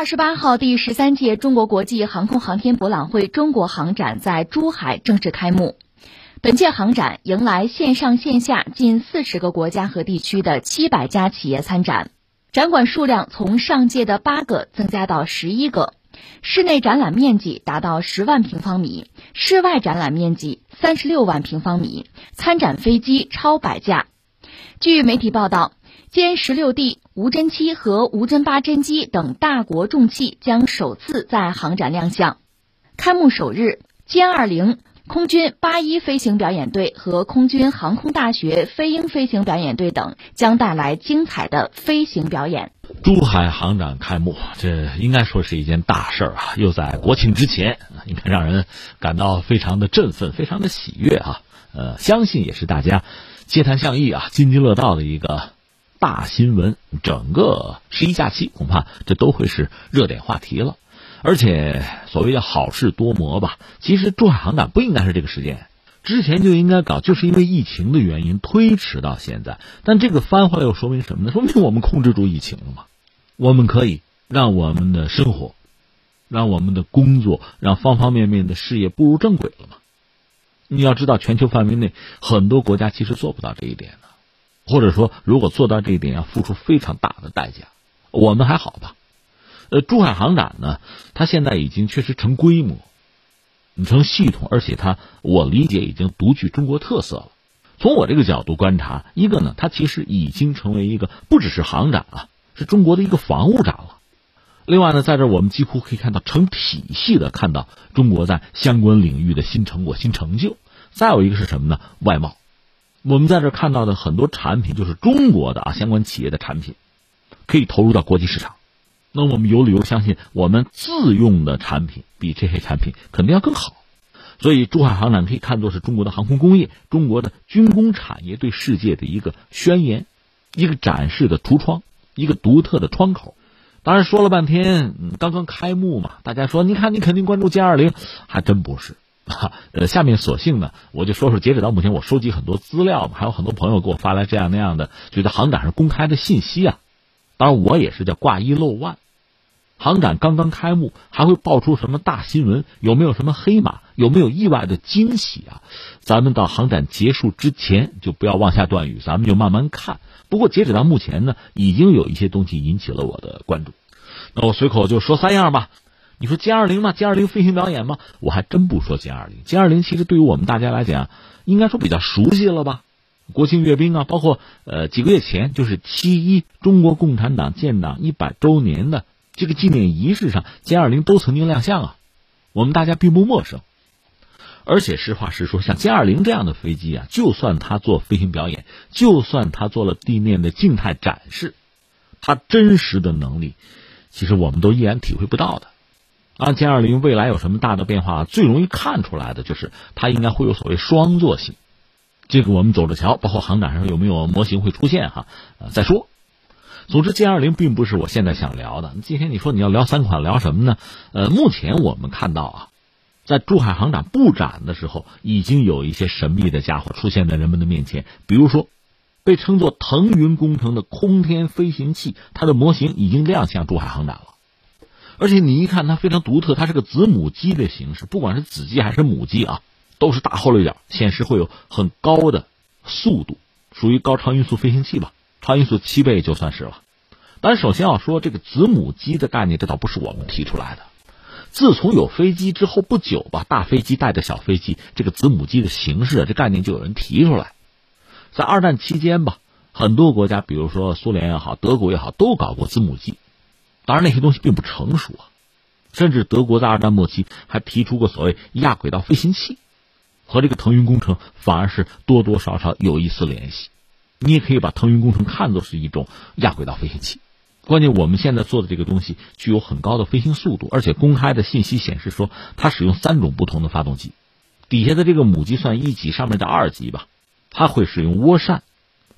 二十八号，第十三届中国国际航空航天博览会中国航展在珠海正式开幕。本届航展迎来线上线下近四十个国家和地区的七百家企业参展，展馆数量从上届的八个增加到十一个，室内展览面积达到十万平方米，室外展览面积三十六万平方米，参展飞机超百架。据媒体报道，歼十六 D、无侦七和无侦八侦机等大国重器将首次在航展亮相。开幕首日，歼二零。空军八一飞行表演队和空军航空大学飞鹰飞行表演队等将带来精彩的飞行表演。珠海航展开幕，这应该说是一件大事儿啊！又在国庆之前，应该让人感到非常的振奋，非常的喜悦啊！呃，相信也是大家街谈巷议啊、津津乐道的一个大新闻。整个十一假期，恐怕这都会是热点话题了。而且所谓的好事多磨吧，其实珠海航展不应该是这个时间，之前就应该搞，就是因为疫情的原因推迟到现在。但这个翻回来又说明什么呢？说明我们控制住疫情了嘛？我们可以让我们的生活，让我们的工作，让方方面面的事业步入正轨了嘛？你要知道，全球范围内很多国家其实做不到这一点的，或者说，如果做到这一点，要付出非常大的代价。我们还好吧？呃，珠海航展呢，它现在已经确实成规模，成系统，而且它我理解已经独具中国特色了。从我这个角度观察，一个呢，它其实已经成为一个不只是航展了，是中国的一个防务展了。另外呢，在这我们几乎可以看到成体系的看到中国在相关领域的新成果、新成就。再有一个是什么呢？外贸，我们在这看到的很多产品就是中国的啊，相关企业的产品可以投入到国际市场。那我们有理由相信，我们自用的产品比这些产品肯定要更好。所以，珠海航展可以看作是中国的航空工业、中国的军工产业对世界的一个宣言、一个展示的橱窗、一个独特的窗口。当然，说了半天，刚刚开幕嘛，大家说，你看，你肯定关注歼二零，还真不是。呃，下面索性呢，我就说说，截止到目前，我收集很多资料，还有很多朋友给我发来这样那样的，觉得航展上公开的信息啊。当然，我也是叫挂一漏万。航展刚刚开幕，还会爆出什么大新闻？有没有什么黑马？有没有意外的惊喜啊？咱们到航展结束之前就不要妄下断语，咱们就慢慢看。不过截止到目前呢，已经有一些东西引起了我的关注。那我随口就说三样吧。你说歼二零吗？歼二零飞行表演吗？我还真不说歼二零。歼二零其实对于我们大家来讲，应该说比较熟悉了吧？国庆阅兵啊，包括呃几个月前就是七一中国共产党建党一百周年的这个纪念仪式上，歼二零都曾经亮相啊，我们大家并不陌生。而且实话实说，像歼二零这样的飞机啊，就算它做飞行表演，就算它做了地面的静态展示，它真实的能力，其实我们都依然体会不到的。啊，歼二零未来有什么大的变化，最容易看出来的就是它应该会有所谓双座型。这个我们走着瞧，包括航展上有没有模型会出现哈，呃再说。总之，歼二零并不是我现在想聊的。今天你说你要聊三款，聊什么呢？呃，目前我们看到啊，在珠海航展布展的时候，已经有一些神秘的家伙出现在人们的面前。比如说，被称作腾云工程的空天飞行器，它的模型已经亮相珠海航展了。而且你一看，它非常独特，它是个子母机的形式，不管是子机还是母机啊。都是大后肋角，显示会有很高的速度，属于高超音速飞行器吧？超音速七倍就算是了。但首先要说这个子母机的概念，这倒不是我们提出来的。自从有飞机之后不久吧，大飞机带着小飞机，这个子母机的形式，这概念就有人提出来。在二战期间吧，很多国家，比如说苏联也好，德国也好，都搞过子母机。当然那些东西并不成熟啊，甚至德国在二战末期还提出过所谓亚轨道飞行器。和这个腾云工程反而是多多少少有一丝联系，你也可以把腾云工程看作是一种亚轨道飞行器。关键我们现在做的这个东西具有很高的飞行速度，而且公开的信息显示说它使用三种不同的发动机，底下的这个母机算一级，上面的二级吧，它会使用涡扇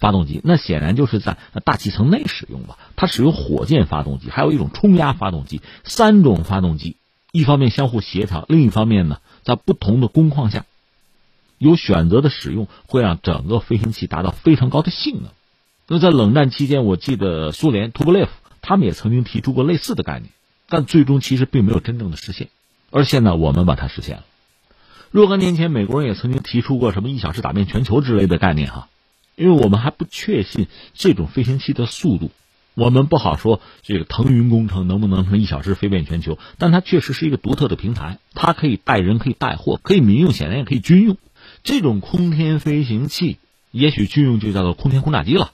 发动机，那显然就是在大气层内使用吧。它使用火箭发动机，还有一种冲压发动机，三种发动机，一方面相互协调，另一方面呢，在不同的工况下。有选择的使用会让整个飞行器达到非常高的性能。那在冷战期间，我记得苏联图波列夫他们也曾经提出过类似的概念，但最终其实并没有真正的实现。而现在我们把它实现了。若干年前，美国人也曾经提出过什么“一小时打遍全球”之类的概念哈，因为我们还不确信这种飞行器的速度，我们不好说这个腾云工程能不能成一小时飞遍全球。但它确实是一个独特的平台，它可以带人，可以带货，可以民用，显然也可以军用。这种空天飞行器，也许军用就叫做空天轰炸机了。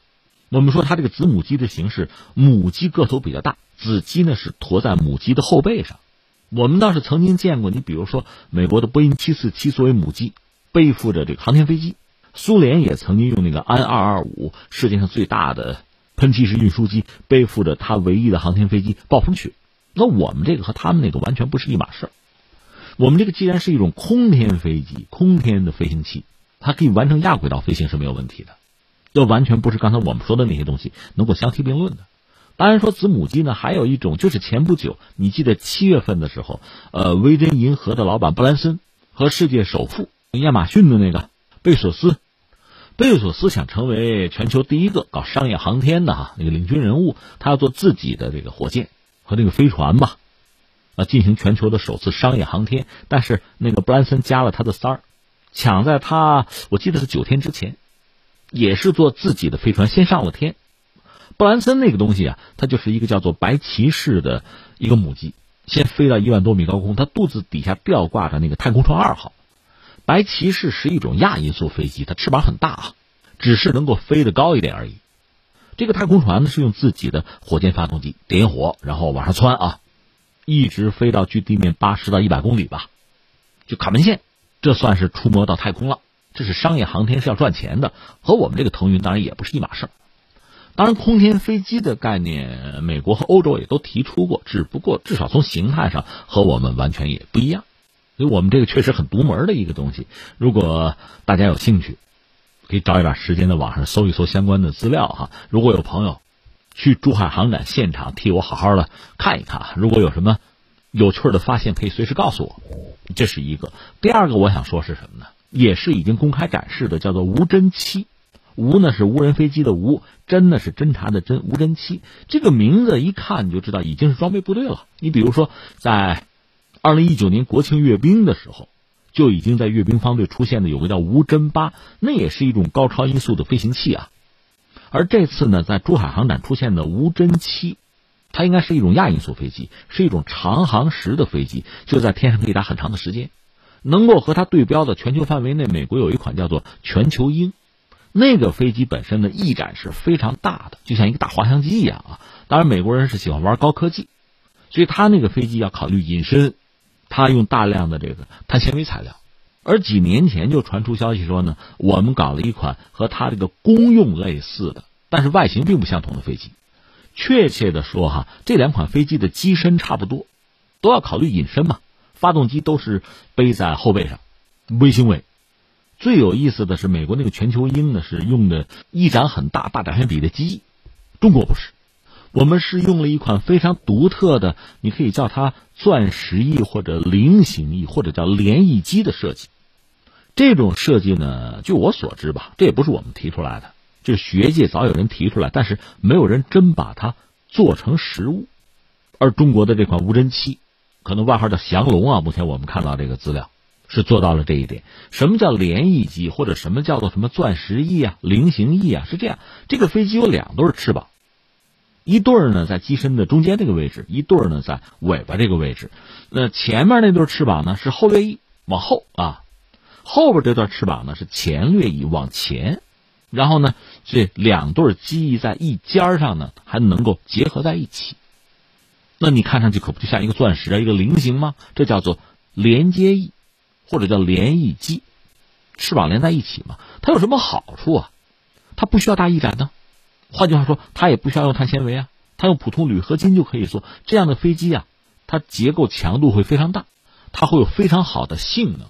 我们说它这个子母机的形式，母机个头比较大，子机呢是驮在母机的后背上。我们倒是曾经见过，你比如说美国的波音747作为母机，背负着这个航天飞机；苏联也曾经用那个安225，世界上最大的喷气式运输机，背负着它唯一的航天飞机暴风雪。那我们这个和他们那个完全不是一码事儿。我们这个既然是一种空天飞机，空天的飞行器，它可以完成亚轨道飞行是没有问题的，这完全不是刚才我们说的那些东西能够相提并论的。当然说子母机呢，还有一种就是前不久，你记得七月份的时候，呃，维珍银河的老板布兰森和世界首富亚马逊的那个贝索斯，贝索斯想成为全球第一个搞商业航天的哈那个领军人物，他要做自己的这个火箭和那个飞船吧，啊，进行全球的首次商业航天。但是那个布兰森加了他的三儿，抢在他我记得是九天之前，也是做自己的飞船先上了天。布兰森那个东西啊，它就是一个叫做白骑士的一个母鸡，先飞到一万多米高空，它肚子底下吊挂着那个太空船二号。白骑士是一种亚音速飞机，它翅膀很大啊，只是能够飞得高一点而已。这个太空船呢是用自己的火箭发动机点火，然后往上窜啊，一直飞到距地面八十到一百公里吧，就卡门线，这算是触摸到太空了。这是商业航天是要赚钱的，和我们这个腾云当然也不是一码事。当然，空天飞机的概念，美国和欧洲也都提出过，只不过至少从形态上和我们完全也不一样，所以我们这个确实很独门的一个东西。如果大家有兴趣，可以找一点时间在网上搜一搜相关的资料哈。如果有朋友去珠海航展现场替我好好的看一看，如果有什么有趣的发现，可以随时告诉我。这是一个。第二个我想说是什么呢？也是已经公开展示的，叫做无侦七。无呢是无人飞机的无，侦呢是侦察的侦，无侦七这个名字一看你就知道已经是装备部队了。你比如说，在二零一九年国庆阅兵的时候，就已经在阅兵方队出现的有个叫无侦八，那也是一种高超音速的飞行器啊。而这次呢，在珠海航展出现的无侦七，它应该是一种亚音速飞机，是一种长航时的飞机，就在天上可以打很长的时间，能够和它对标的全球范围内，美国有一款叫做全球鹰。那个飞机本身的翼展是非常大的，就像一个大滑翔机一样啊！当然，美国人是喜欢玩高科技，所以他那个飞机要考虑隐身，他用大量的这个碳纤维材料。而几年前就传出消息说呢，我们搞了一款和它这个功用类似的，但是外形并不相同的飞机。确切的说哈，这两款飞机的机身差不多，都要考虑隐身嘛，发动机都是背在后背上，微星尾。最有意思的是，美国那个全球鹰呢是用的翼展很大、大展旋比的机翼，中国不是，我们是用了一款非常独特的，你可以叫它钻石翼或者菱形翼或者叫连翼机的设计。这种设计呢，据我所知吧，这也不是我们提出来的，就是学界早有人提出来，但是没有人真把它做成实物。而中国的这款无人机，可能外号叫降龙啊，目前我们看到这个资料。是做到了这一点。什么叫连翼机，或者什么叫做什么钻石翼啊、菱形翼啊？是这样，这个飞机有两对翅膀，一对儿呢在机身的中间这个位置，一对儿呢在尾巴这个位置。那前面那对翅膀呢是后掠翼，往后啊；后边这段翅膀呢是前掠翼，往前。然后呢，这两对机翼在翼尖上呢还能够结合在一起。那你看上去可不就像一个钻石啊，一个菱形吗？这叫做连接翼。或者叫连翼机，翅膀连在一起嘛？它有什么好处啊？它不需要大翼展呢。换句话说，它也不需要用碳纤维啊，它用普通铝合金就可以做。这样的飞机啊，它结构强度会非常大，它会有非常好的性能。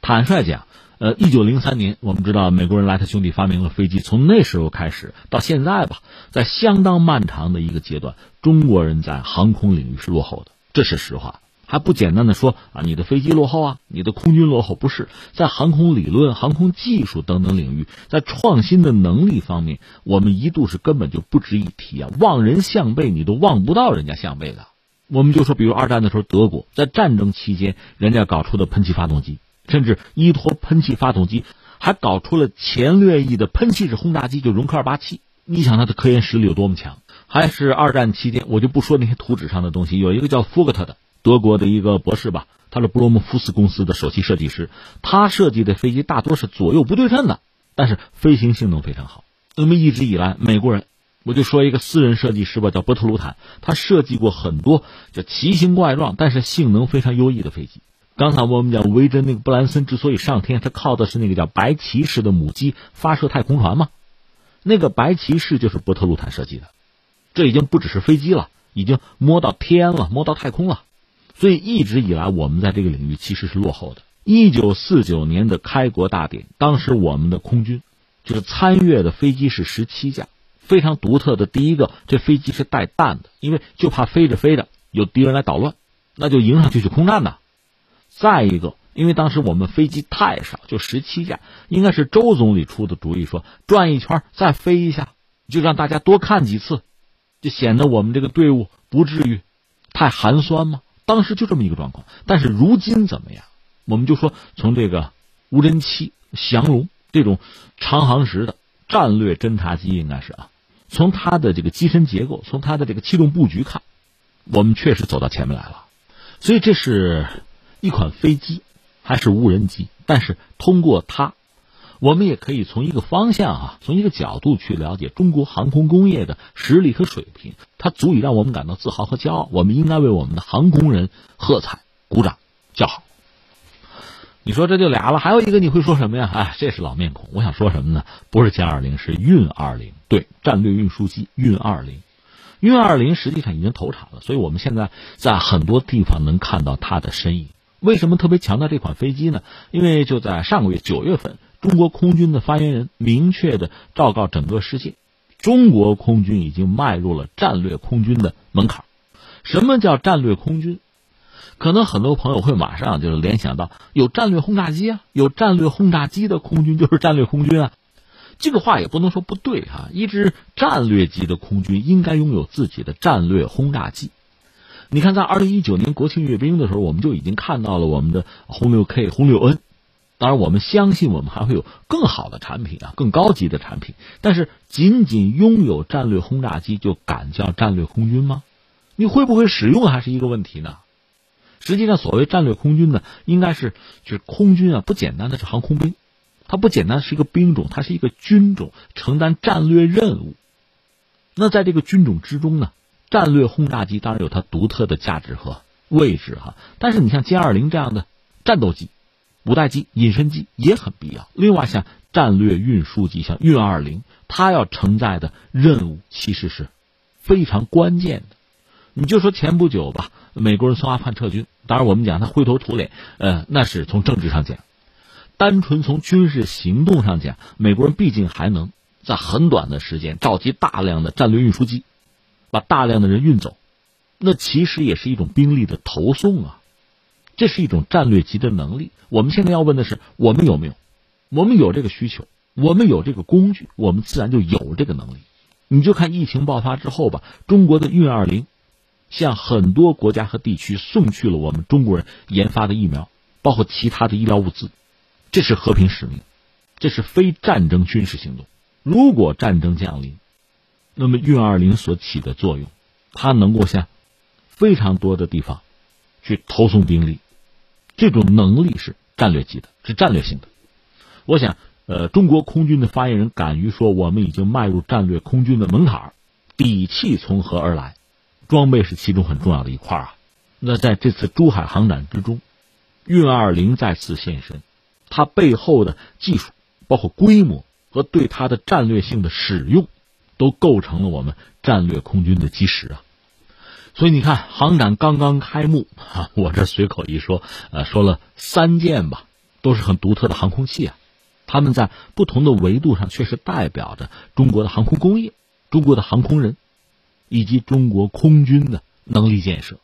坦率讲，呃，一九零三年，我们知道美国人莱特兄弟发明了飞机，从那时候开始到现在吧，在相当漫长的一个阶段，中国人在航空领域是落后的，这是实话。还不简单的说啊，你的飞机落后啊，你的空军落后，不是在航空理论、航空技术等等领域，在创新的能力方面，我们一度是根本就不值一提啊，望人项背，你都望不到人家项背的。我们就说，比如二战的时候，德国在战争期间，人家搞出的喷气发动机，甚至依托喷气发动机，还搞出了前掠翼的喷气式轰炸机，就容克二八七。你想它的科研实力有多么强？还是二战期间，我就不说那些图纸上的东西，有一个叫福格特的德国的一个博士吧，他是布罗姆福斯公司的首席设计师，他设计的飞机大多是左右不对称的，但是飞行性能非常好。那么一直以来，美国人。我就说一个私人设计师吧，叫伯特鲁坦，他设计过很多叫奇形怪状，但是性能非常优异的飞机。刚才我们讲维珍那个布兰森之所以上天，他靠的是那个叫白骑士的母机发射太空船嘛，那个白骑士就是伯特鲁坦设计的。这已经不只是飞机了，已经摸到天了，摸到太空了。所以一直以来，我们在这个领域其实是落后的。一九四九年的开国大典，当时我们的空军就是参阅的飞机是十七架。非常独特的第一个，这飞机是带弹的，因为就怕飞着飞着有敌人来捣乱，那就迎上去去空战呐。再一个，因为当时我们飞机太少，就十七架，应该是周总理出的主意，说转一圈再飞一下，就让大家多看几次，就显得我们这个队伍不至于太寒酸嘛。当时就这么一个状况。但是如今怎么样？我们就说从这个无人机降龙这种长航时的战略侦察机，应该是啊。从它的这个机身结构，从它的这个气动布局看，我们确实走到前面来了。所以这是一款飞机，还是无人机？但是通过它，我们也可以从一个方向啊，从一个角度去了解中国航空工业的实力和水平。它足以让我们感到自豪和骄傲。我们应该为我们的航空人喝彩、鼓掌、叫好。你说这就俩了，还有一个你会说什么呀？哎，这是老面孔。我想说什么呢？不是歼二零，是运二零。对，战略运输机运二零，运二零实际上已经投产了，所以我们现在在很多地方能看到它的身影。为什么特别强调这款飞机呢？因为就在上个月九月份，中国空军的发言人明确的昭告整个世界，中国空军已经迈入了战略空军的门槛。什么叫战略空军？可能很多朋友会马上就是联想到有战略轰炸机啊，有战略轰炸机的空军就是战略空军啊。这个话也不能说不对哈，一支战略级的空军应该拥有自己的战略轰炸机。你看，在二零一九年国庆阅兵的时候，我们就已经看到了我们的轰六 K、轰六 N。当然，我们相信我们还会有更好的产品啊，更高级的产品。但是，仅仅拥有战略轰炸机就敢叫战略空军吗？你会不会使用还是一个问题呢？实际上，所谓战略空军呢，应该是就是空军啊，不简单的是航空兵，它不简单是一个兵种，它是一个军种，承担战略任务。那在这个军种之中呢，战略轰炸机当然有它独特的价值和位置哈。但是你像歼二零这样的战斗机、五代机、隐身机也很必要。另外，像战略运输机，像运二零，它要承载的任务其实是非常关键的。你就说前不久吧，美国人从阿富汗撤军。当然，我们讲他灰头土脸，呃，那是从政治上讲；单纯从军事行动上讲，美国人毕竟还能在很短的时间召集大量的战略运输机，把大量的人运走。那其实也是一种兵力的投送啊，这是一种战略级的能力。我们现在要问的是，我们有没有？我们有这个需求，我们有这个工具，我们自然就有这个能力。你就看疫情爆发之后吧，中国的运二零。向很多国家和地区送去了我们中国人研发的疫苗，包括其他的医疗物资，这是和平使命，这是非战争军事行动。如果战争降临，那么运二零所起的作用，它能够向非常多的地方去投送兵力，这种能力是战略级的，是战略性的。我想，呃，中国空军的发言人敢于说我们已经迈入战略空军的门槛底气从何而来？装备是其中很重要的一块啊，那在这次珠海航展之中，运二零再次现身，它背后的技术、包括规模和对它的战略性的使用，都构成了我们战略空军的基石啊。所以你看，航展刚刚开幕啊，我这随口一说，呃，说了三件吧，都是很独特的航空器啊，他们在不同的维度上确实代表着中国的航空工业、中国的航空人。以及中国空军的能力建设、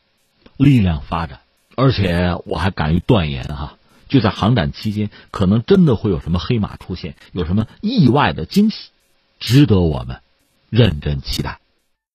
力量发展，而且我还敢于断言哈，就在航展期间，可能真的会有什么黑马出现，有什么意外的惊喜，值得我们认真期待。